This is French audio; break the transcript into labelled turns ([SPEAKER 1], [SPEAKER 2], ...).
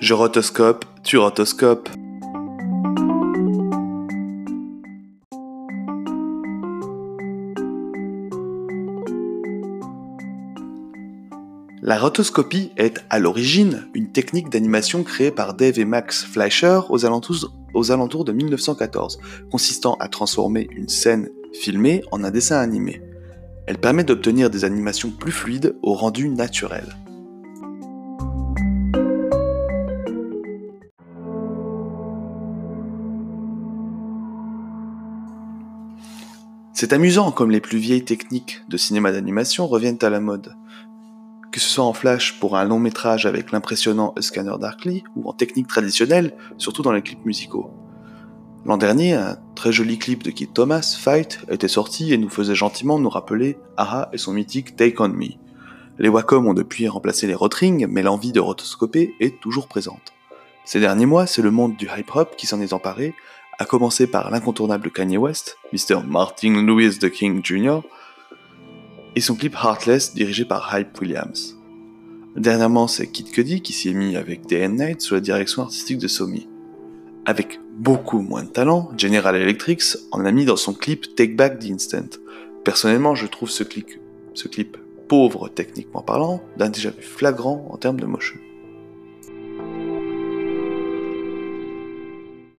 [SPEAKER 1] Je rotoscope, tu rotoscopes. La rotoscopie est, à l'origine, une technique d'animation créée par Dave et Max Fleischer aux alentours, aux alentours de 1914, consistant à transformer une scène filmée en un dessin animé. Elle permet d'obtenir des animations plus fluides au rendu naturel. C'est amusant comme les plus vieilles techniques de cinéma d'animation reviennent à la mode. Que ce soit en flash pour un long métrage avec l'impressionnant Scanner Darkly ou en technique traditionnelle, surtout dans les clips musicaux. L'an dernier, un très joli clip de Kid Thomas, Fight, était sorti et nous faisait gentiment nous rappeler Aha et son mythique Take On Me. Les Wacom ont depuis remplacé les Rotrings, mais l'envie de rotoscoper est toujours présente. Ces derniers mois, c'est le monde du hype-hop qui s'en est emparé, à commencer par l'incontournable Kanye West, Mr. Martin Lewis the King Jr., et son clip Heartless dirigé par Hype Williams. Dernièrement, c'est Kid Cudi qui s'y est mis avec and Night sous la direction artistique de Somi. Avec beaucoup moins de talent, General Electric en a mis dans son clip Take Back the Instant. Personnellement, je trouve ce clip, ce clip pauvre techniquement parlant, d'un déjà vu flagrant en termes de motion.